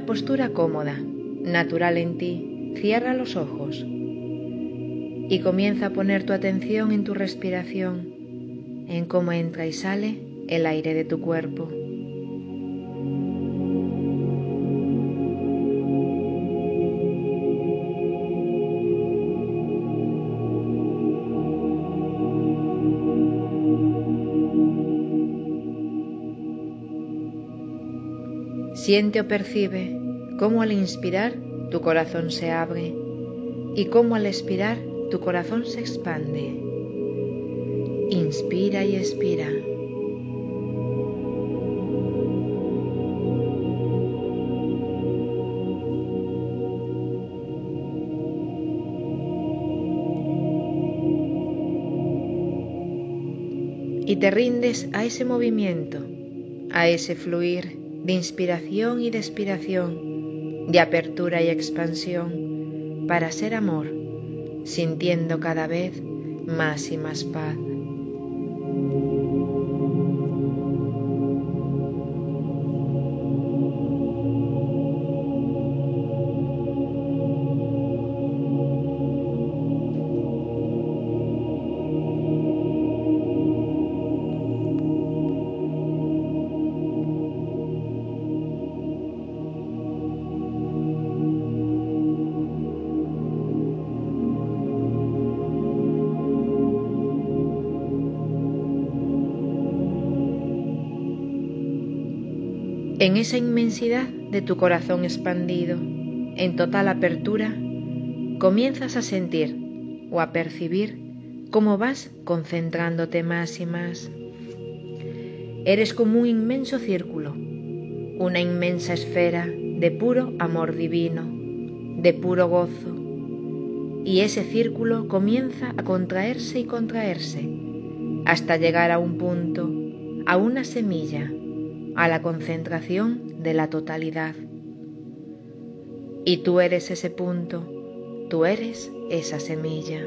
Una postura cómoda, natural en ti, cierra los ojos y comienza a poner tu atención en tu respiración, en cómo entra y sale el aire de tu cuerpo. Siente o percibe cómo al inspirar tu corazón se abre y cómo al expirar tu corazón se expande. Inspira y expira. Y te rindes a ese movimiento, a ese fluir de inspiración y de expiración, de apertura y expansión, para ser amor, sintiendo cada vez más y más paz. En esa inmensidad de tu corazón expandido, en total apertura, comienzas a sentir o a percibir cómo vas concentrándote más y más. Eres como un inmenso círculo, una inmensa esfera de puro amor divino, de puro gozo. Y ese círculo comienza a contraerse y contraerse hasta llegar a un punto, a una semilla a la concentración de la totalidad. Y tú eres ese punto, tú eres esa semilla.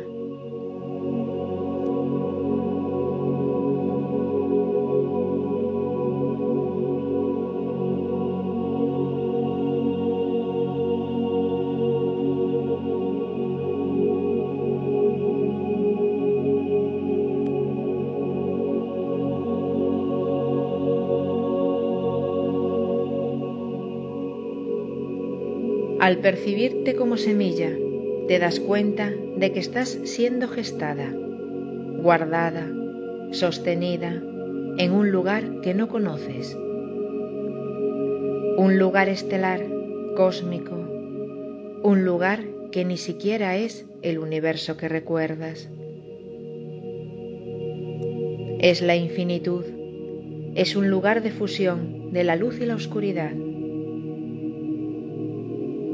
Al percibirte como semilla, te das cuenta de que estás siendo gestada, guardada, sostenida en un lugar que no conoces. Un lugar estelar, cósmico, un lugar que ni siquiera es el universo que recuerdas. Es la infinitud, es un lugar de fusión de la luz y la oscuridad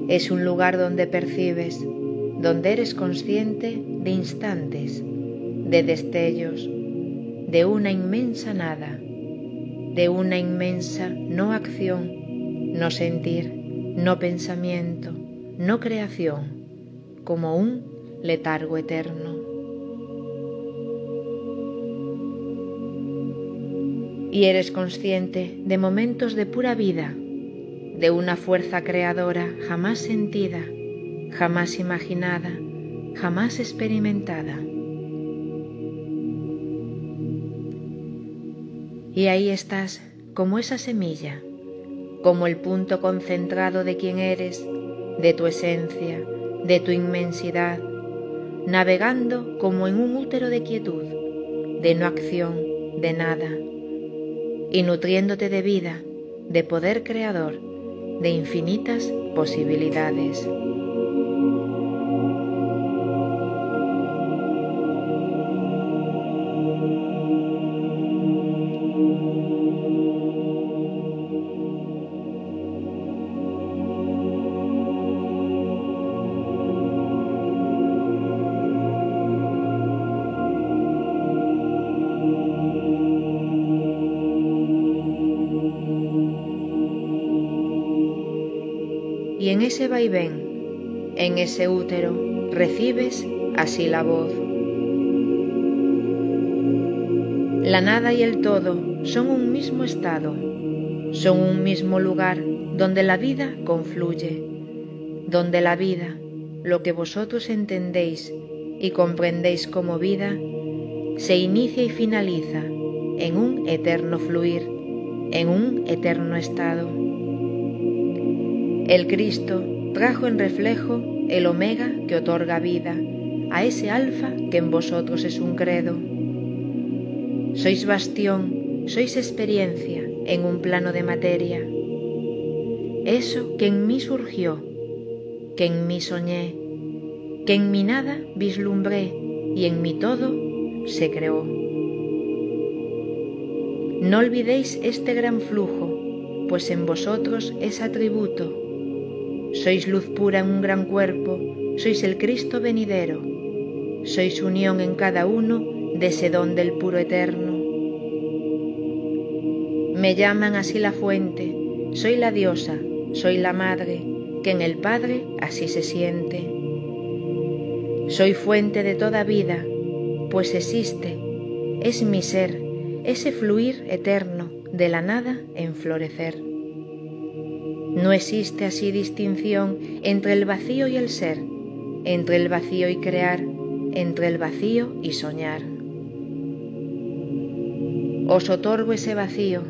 es un lugar donde percibes, donde eres consciente de instantes, de destellos, de una inmensa nada, de una inmensa no acción, no sentir, no pensamiento, no creación, como un letargo eterno. Y eres consciente de momentos de pura vida de una fuerza creadora jamás sentida, jamás imaginada, jamás experimentada. Y ahí estás como esa semilla, como el punto concentrado de quien eres, de tu esencia, de tu inmensidad, navegando como en un útero de quietud, de no acción, de nada, y nutriéndote de vida, de poder creador, de infinitas posibilidades. Ese vaivén, en ese útero, recibes así la voz. La nada y el todo son un mismo estado, son un mismo lugar donde la vida confluye, donde la vida, lo que vosotros entendéis y comprendéis como vida, se inicia y finaliza en un eterno fluir, en un eterno estado. El Cristo trajo en reflejo el omega que otorga vida a ese alfa que en vosotros es un credo. Sois bastión, sois experiencia en un plano de materia. Eso que en mí surgió, que en mí soñé, que en mi nada vislumbré y en mi todo se creó. No olvidéis este gran flujo, pues en vosotros es atributo. Sois luz pura en un gran cuerpo, sois el Cristo venidero, sois unión en cada uno de ese don del puro eterno. Me llaman así la fuente, soy la diosa, soy la madre, que en el Padre así se siente. Soy fuente de toda vida, pues existe, es mi ser, ese fluir eterno de la nada en florecer. No existe así distinción entre el vacío y el ser, entre el vacío y crear, entre el vacío y soñar. Os otorgo ese vacío.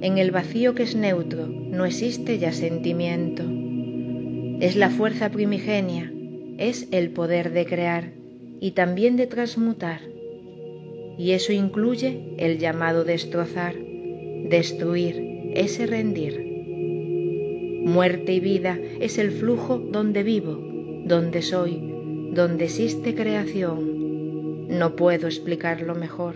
En el vacío que es neutro no existe ya sentimiento. Es la fuerza primigenia, es el poder de crear y también de transmutar. Y eso incluye el llamado destrozar, destruir, ese rendir. Muerte y vida es el flujo donde vivo, donde soy, donde existe creación. No puedo explicarlo mejor.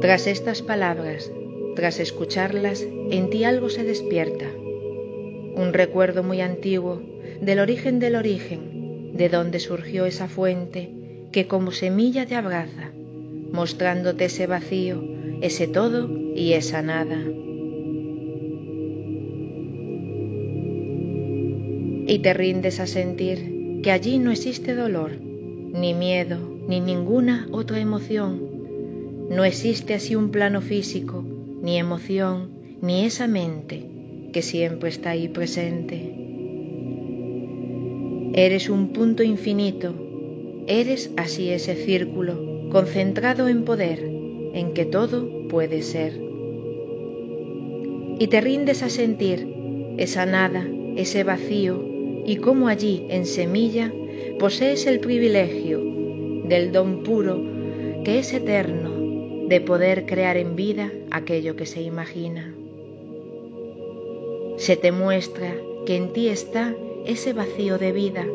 Tras estas palabras, tras escucharlas, en ti algo se despierta. Un recuerdo muy antiguo del origen del origen, de donde surgió esa fuente que como semilla te abraza, mostrándote ese vacío, ese todo y esa nada. Y te rindes a sentir que allí no existe dolor, ni miedo, ni ninguna otra emoción. No existe así un plano físico, ni emoción, ni esa mente que siempre está ahí presente. Eres un punto infinito, eres así ese círculo, concentrado en poder, en que todo puede ser. Y te rindes a sentir esa nada, ese vacío, y cómo allí, en semilla, posees el privilegio del don puro que es eterno de poder crear en vida aquello que se imagina. Se te muestra que en ti está ese vacío de vida,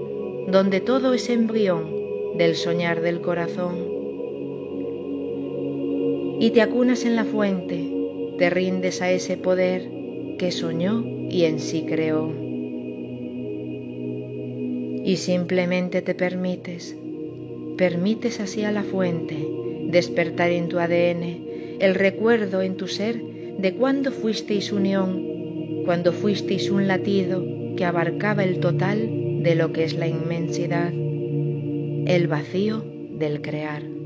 donde todo es embrión del soñar del corazón. Y te acunas en la fuente, te rindes a ese poder que soñó y en sí creó. Y simplemente te permites, permites así a la fuente despertar en tu ADN el recuerdo en tu ser de cuando fuisteis unión, cuando fuisteis un latido que abarcaba el total de lo que es la inmensidad, el vacío del crear.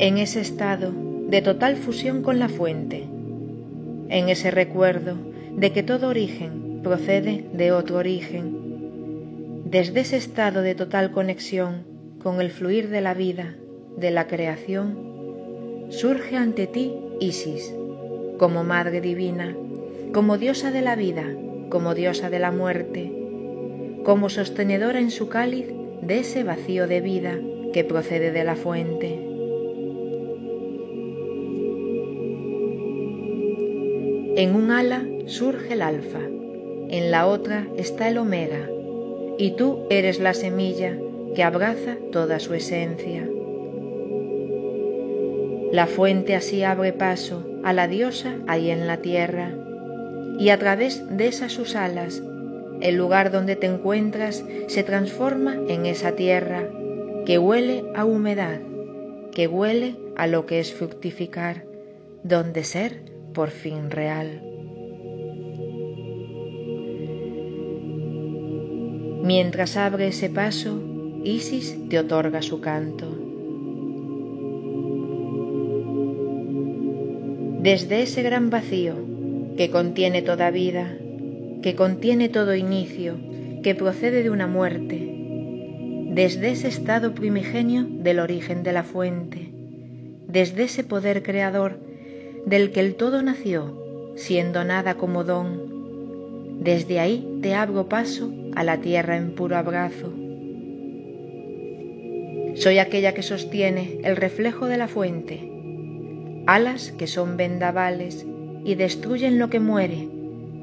En ese estado de total fusión con la fuente, en ese recuerdo de que todo origen procede de otro origen, desde ese estado de total conexión con el fluir de la vida, de la creación, surge ante ti Isis, como Madre Divina, como diosa de la vida, como diosa de la muerte, como sostenedora en su cáliz de ese vacío de vida que procede de la fuente. En un ala surge el alfa, en la otra está el omega, y tú eres la semilla que abraza toda su esencia. La fuente así abre paso a la diosa ahí en la tierra, y a través de esas sus alas, el lugar donde te encuentras se transforma en esa tierra que huele a humedad, que huele a lo que es fructificar, donde ser por fin real. Mientras abre ese paso, Isis te otorga su canto. Desde ese gran vacío que contiene toda vida, que contiene todo inicio, que procede de una muerte, desde ese estado primigenio del origen de la fuente, desde ese poder creador del que el todo nació, siendo nada como don, desde ahí te abro paso a la tierra en puro abrazo. Soy aquella que sostiene el reflejo de la fuente, alas que son vendavales y destruyen lo que muere,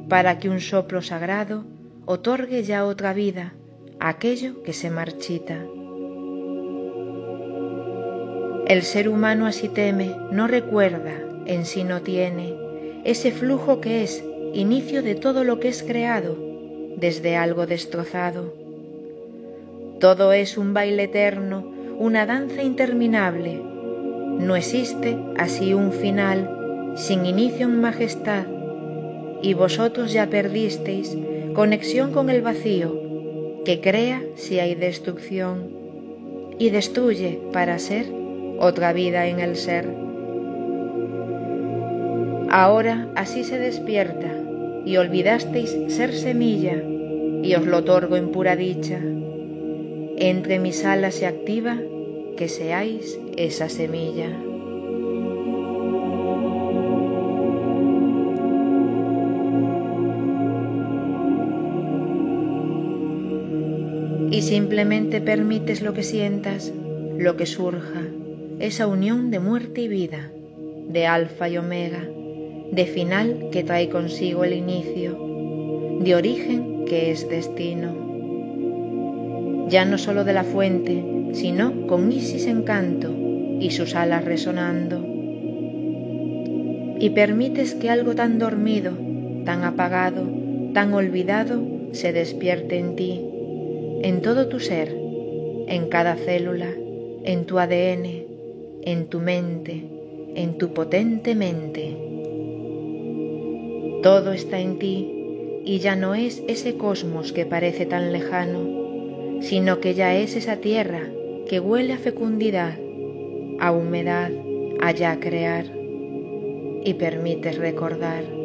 para que un soplo sagrado otorgue ya otra vida a aquello que se marchita. El ser humano así teme, no recuerda, en sí no tiene, ese flujo que es inicio de todo lo que es creado, desde algo destrozado. Todo es un baile eterno, una danza interminable. No existe así un final, sin inicio en majestad, y vosotros ya perdisteis conexión con el vacío, que crea si hay destrucción, y destruye para ser otra vida en el ser. Ahora así se despierta, y olvidasteis ser semilla, y os lo otorgo en pura dicha. Entre mis alas se activa que seáis esa semilla. Y simplemente permites lo que sientas, lo que surja, esa unión de muerte y vida, de alfa y omega, de final que trae consigo el inicio, de origen que es destino. Ya no solo de la fuente, sino con Isis encanto y sus alas resonando. Y permites que algo tan dormido, tan apagado, tan olvidado, se despierte en ti, en todo tu ser, en cada célula, en tu ADN, en tu mente, en tu potente mente. Todo está en ti y ya no es ese cosmos que parece tan lejano, sino que ya es esa tierra que huele a fecundidad, a humedad, a ya crear y permites recordar.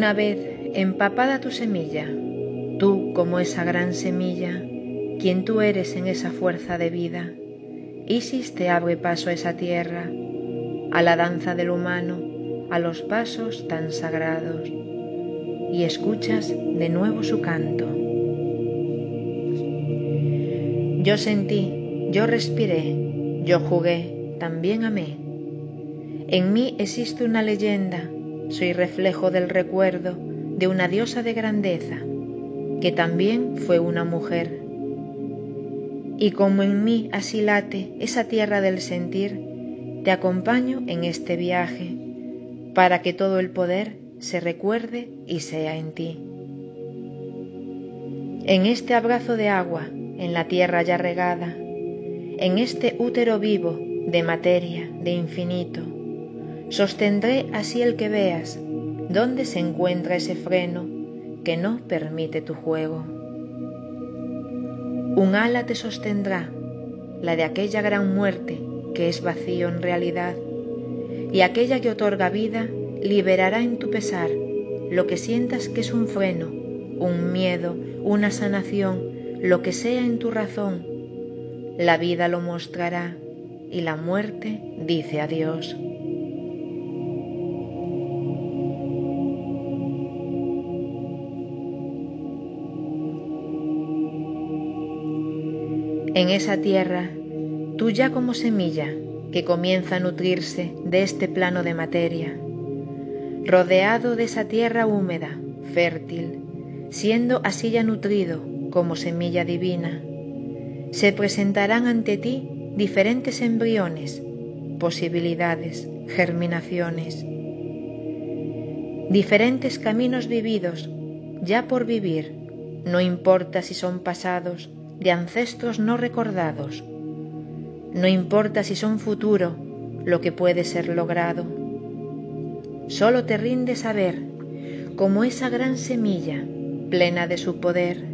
Una vez empapada tu semilla, tú como esa gran semilla, quien tú eres en esa fuerza de vida, Isis te abre paso a esa tierra, a la danza del humano, a los pasos tan sagrados, y escuchas de nuevo su canto. Yo sentí, yo respiré, yo jugué, también amé. En mí existe una leyenda, soy reflejo del recuerdo de una diosa de grandeza, que también fue una mujer. Y como en mí así late esa tierra del sentir, te acompaño en este viaje, para que todo el poder se recuerde y sea en ti. En este abrazo de agua, en la tierra ya regada, en este útero vivo de materia, de infinito, sostendré así el que veas dónde se encuentra ese freno que no permite tu juego. Un ala te sostendrá, la de aquella gran muerte que es vacío en realidad, y aquella que otorga vida liberará en tu pesar lo que sientas que es un freno, un miedo, una sanación, lo que sea en tu razón, la vida lo mostrará y la muerte dice adiós. En esa tierra, tú ya como semilla que comienza a nutrirse de este plano de materia, rodeado de esa tierra húmeda, fértil, siendo así ya nutrido como semilla divina, se presentarán ante ti diferentes embriones, posibilidades, germinaciones, diferentes caminos vividos, ya por vivir, no importa si son pasados, de ancestros no recordados, no importa si son futuro, lo que puede ser logrado. Solo te rinde saber, como esa gran semilla plena de su poder,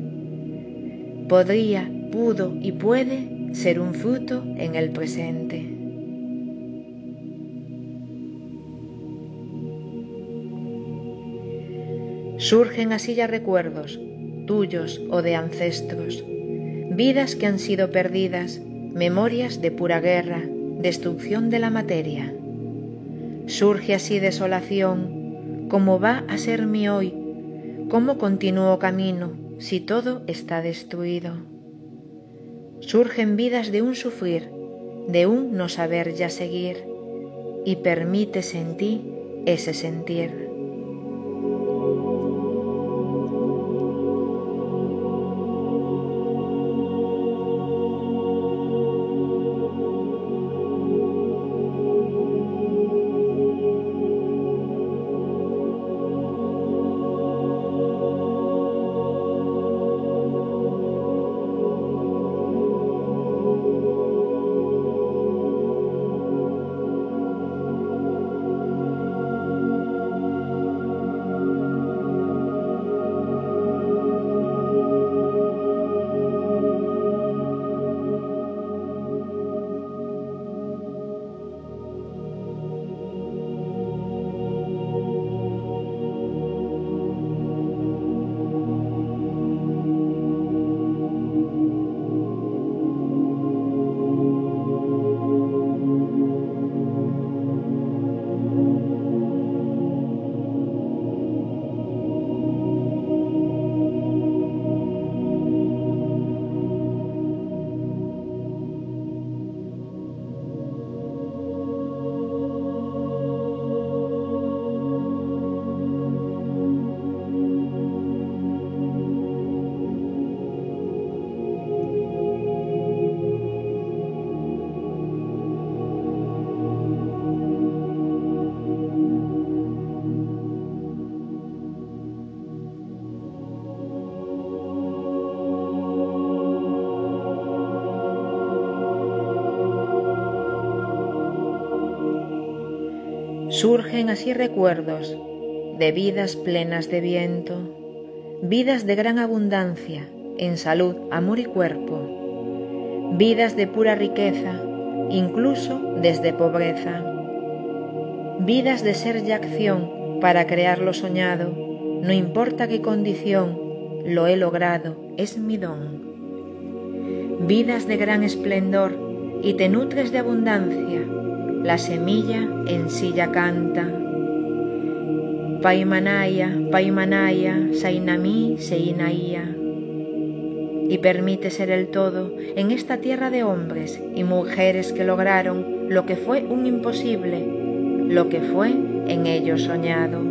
podría, pudo y puede ser un fruto en el presente. Surgen así ya recuerdos, tuyos o de ancestros, vidas que han sido perdidas, memorias de pura guerra, destrucción de la materia. Surge así desolación, como va a ser mi hoy, cómo continúo camino, si todo está destruido. Surgen vidas de un sufrir, de un no saber ya seguir, y permites en ti ese sentir. Surgen así recuerdos de vidas plenas de viento, vidas de gran abundancia en salud, amor y cuerpo, vidas de pura riqueza, incluso desde pobreza, vidas de ser y acción para crear lo soñado, no importa qué condición, lo he logrado, es mi don. Vidas de gran esplendor y te nutres de abundancia, la semilla en ya canta. Paimanaya, Paimanaya, Sainami, Seinaía. Y permite ser el todo en esta tierra de hombres y mujeres que lograron lo que fue un imposible, lo que fue en ellos soñado.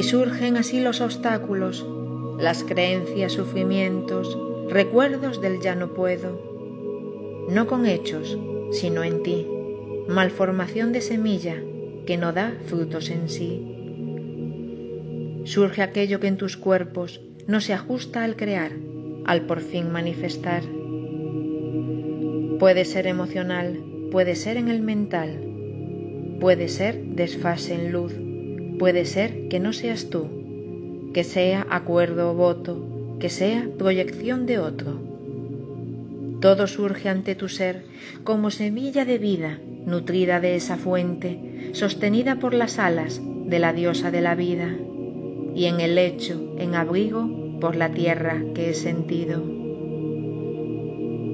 Y surgen así los obstáculos, las creencias, sufrimientos, recuerdos del ya no puedo, no con hechos, sino en ti, malformación de semilla que no da frutos en sí. Surge aquello que en tus cuerpos no se ajusta al crear, al por fin manifestar. Puede ser emocional, puede ser en el mental, puede ser desfase en luz, Puede ser que no seas tú, que sea acuerdo o voto, que sea proyección de otro. Todo surge ante tu ser como semilla de vida, nutrida de esa fuente, sostenida por las alas de la diosa de la vida, y en el lecho, en abrigo, por la tierra que he sentido.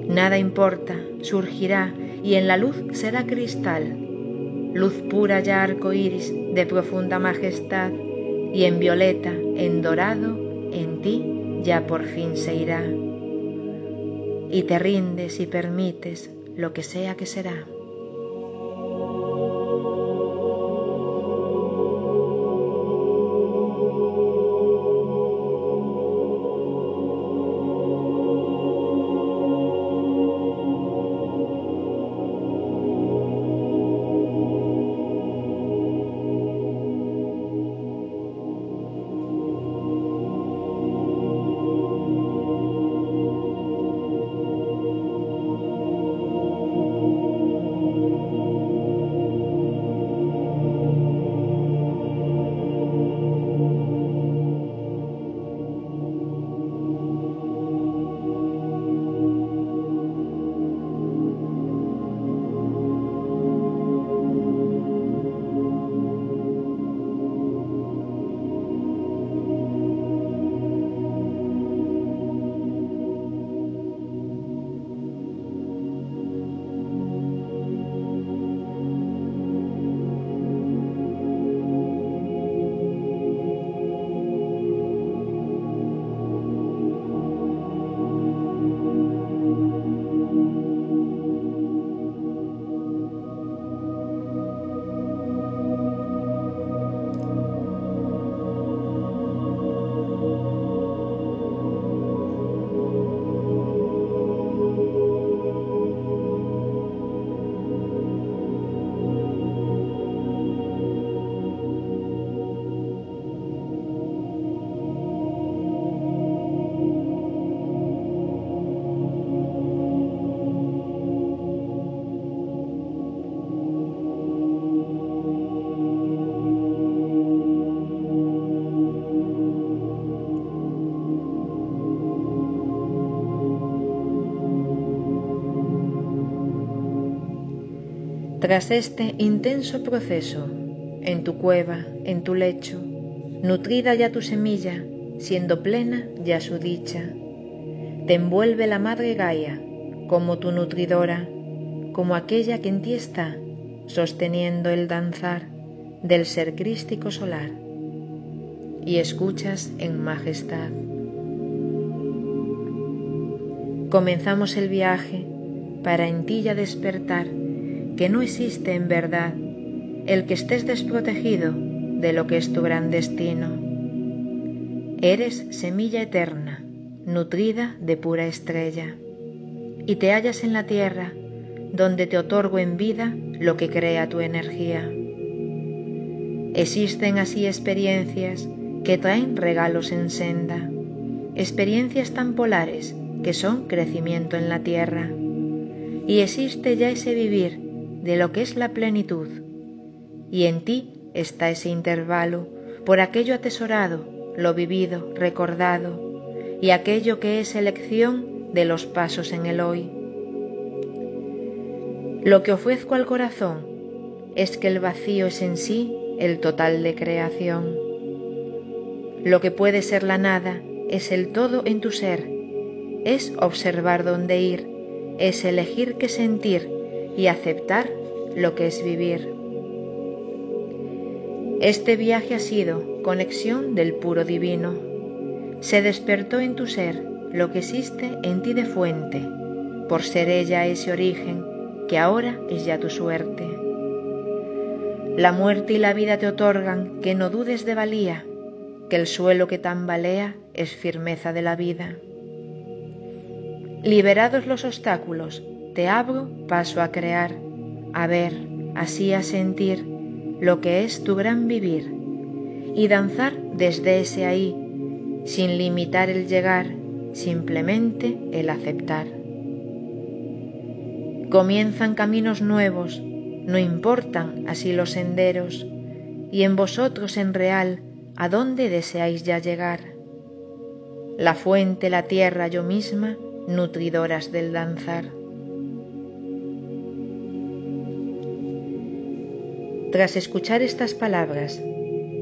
Nada importa, surgirá y en la luz será cristal, luz pura ya arco iris de profunda majestad, y en violeta, en dorado, en ti ya por fin se irá. Y te rindes y permites lo que sea que será. Tras este intenso proceso, en tu cueva, en tu lecho, nutrida ya tu semilla, siendo plena ya su dicha, te envuelve la madre Gaia como tu nutridora, como aquella que en ti está, sosteniendo el danzar del ser crístico solar, y escuchas en majestad. Comenzamos el viaje para en ti ya despertar que no existe en verdad el que estés desprotegido de lo que es tu gran destino. Eres semilla eterna, nutrida de pura estrella, y te hallas en la tierra, donde te otorgo en vida lo que crea tu energía. Existen así experiencias que traen regalos en senda, experiencias tan polares que son crecimiento en la tierra. Y existe ya ese vivir de lo que es la plenitud, y en ti está ese intervalo por aquello atesorado, lo vivido, recordado, y aquello que es elección de los pasos en el hoy. Lo que ofrezco al corazón es que el vacío es en sí el total de creación. Lo que puede ser la nada es el todo en tu ser, es observar dónde ir, es elegir qué sentir y aceptar lo que es vivir. Este viaje ha sido conexión del puro divino. Se despertó en tu ser lo que existe en ti de fuente, por ser ella ese origen que ahora es ya tu suerte. La muerte y la vida te otorgan que no dudes de valía, que el suelo que tambalea es firmeza de la vida. Liberados los obstáculos, te abro paso a crear, a ver, así a sentir lo que es tu gran vivir y danzar desde ese ahí, sin limitar el llegar, simplemente el aceptar. Comienzan caminos nuevos, no importan así los senderos, y en vosotros en real, ¿a dónde deseáis ya llegar? La fuente, la tierra, yo misma, nutridoras del danzar. Tras escuchar estas palabras,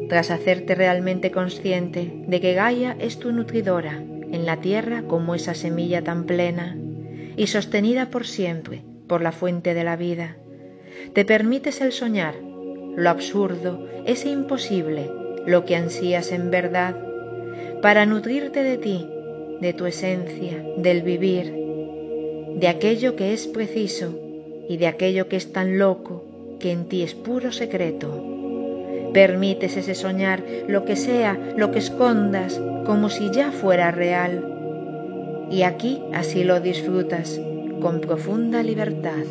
tras hacerte realmente consciente de que Gaia es tu nutridora en la tierra como esa semilla tan plena y sostenida por siempre por la fuente de la vida, te permites el soñar, lo absurdo, ese imposible, lo que ansías en verdad, para nutrirte de ti, de tu esencia, del vivir, de aquello que es preciso y de aquello que es tan loco que en ti es puro secreto. Permites ese soñar lo que sea, lo que escondas, como si ya fuera real. Y aquí así lo disfrutas, con profunda libertad.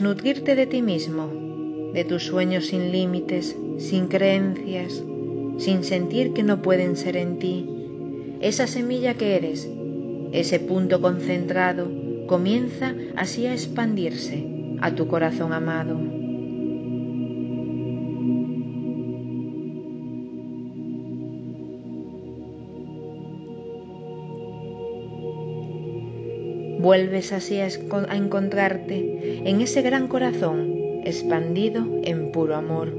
Nutrirte de ti mismo, de tus sueños sin límites, sin creencias, sin sentir que no pueden ser en ti, esa semilla que eres, ese punto concentrado, comienza así a expandirse a tu corazón amado. Vuelves así a, encontrarte en ese gran corazón expandido en puro amor.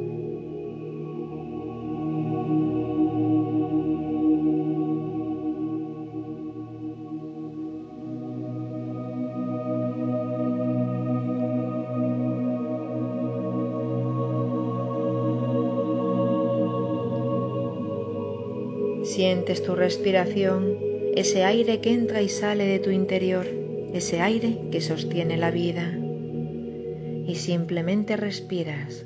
Sientes tu respiración, ese aire que entra y sale de tu interior ese aire que sostiene la vida. Y simplemente respiras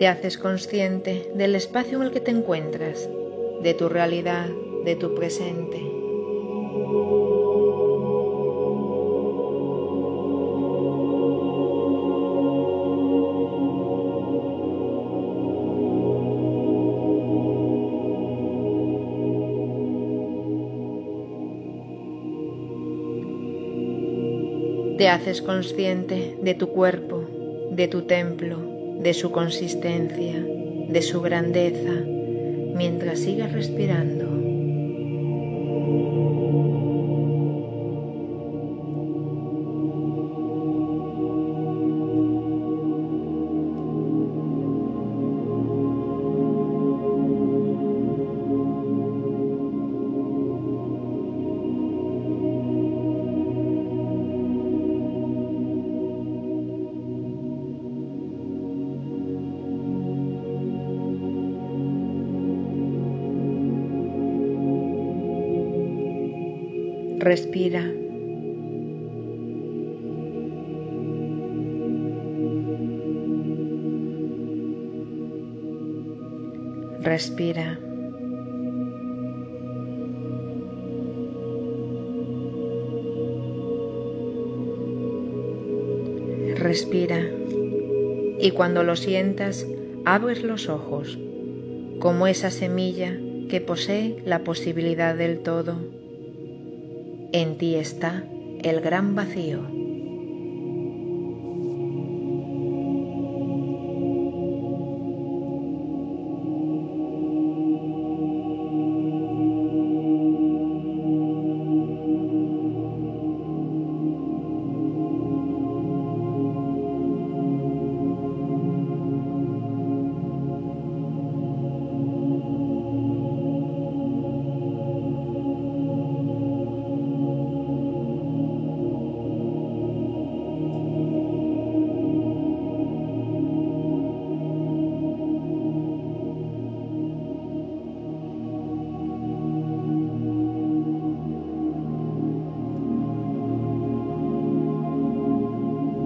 te haces consciente del espacio en el que te encuentras, de tu realidad, de tu presente. Te haces consciente de tu cuerpo, de tu templo, de su consistencia, de su grandeza, mientras sigas respirando. Respira. Respira. Respira. Y cuando lo sientas, abres los ojos, como esa semilla que posee la posibilidad del todo en ti está el gran vacío.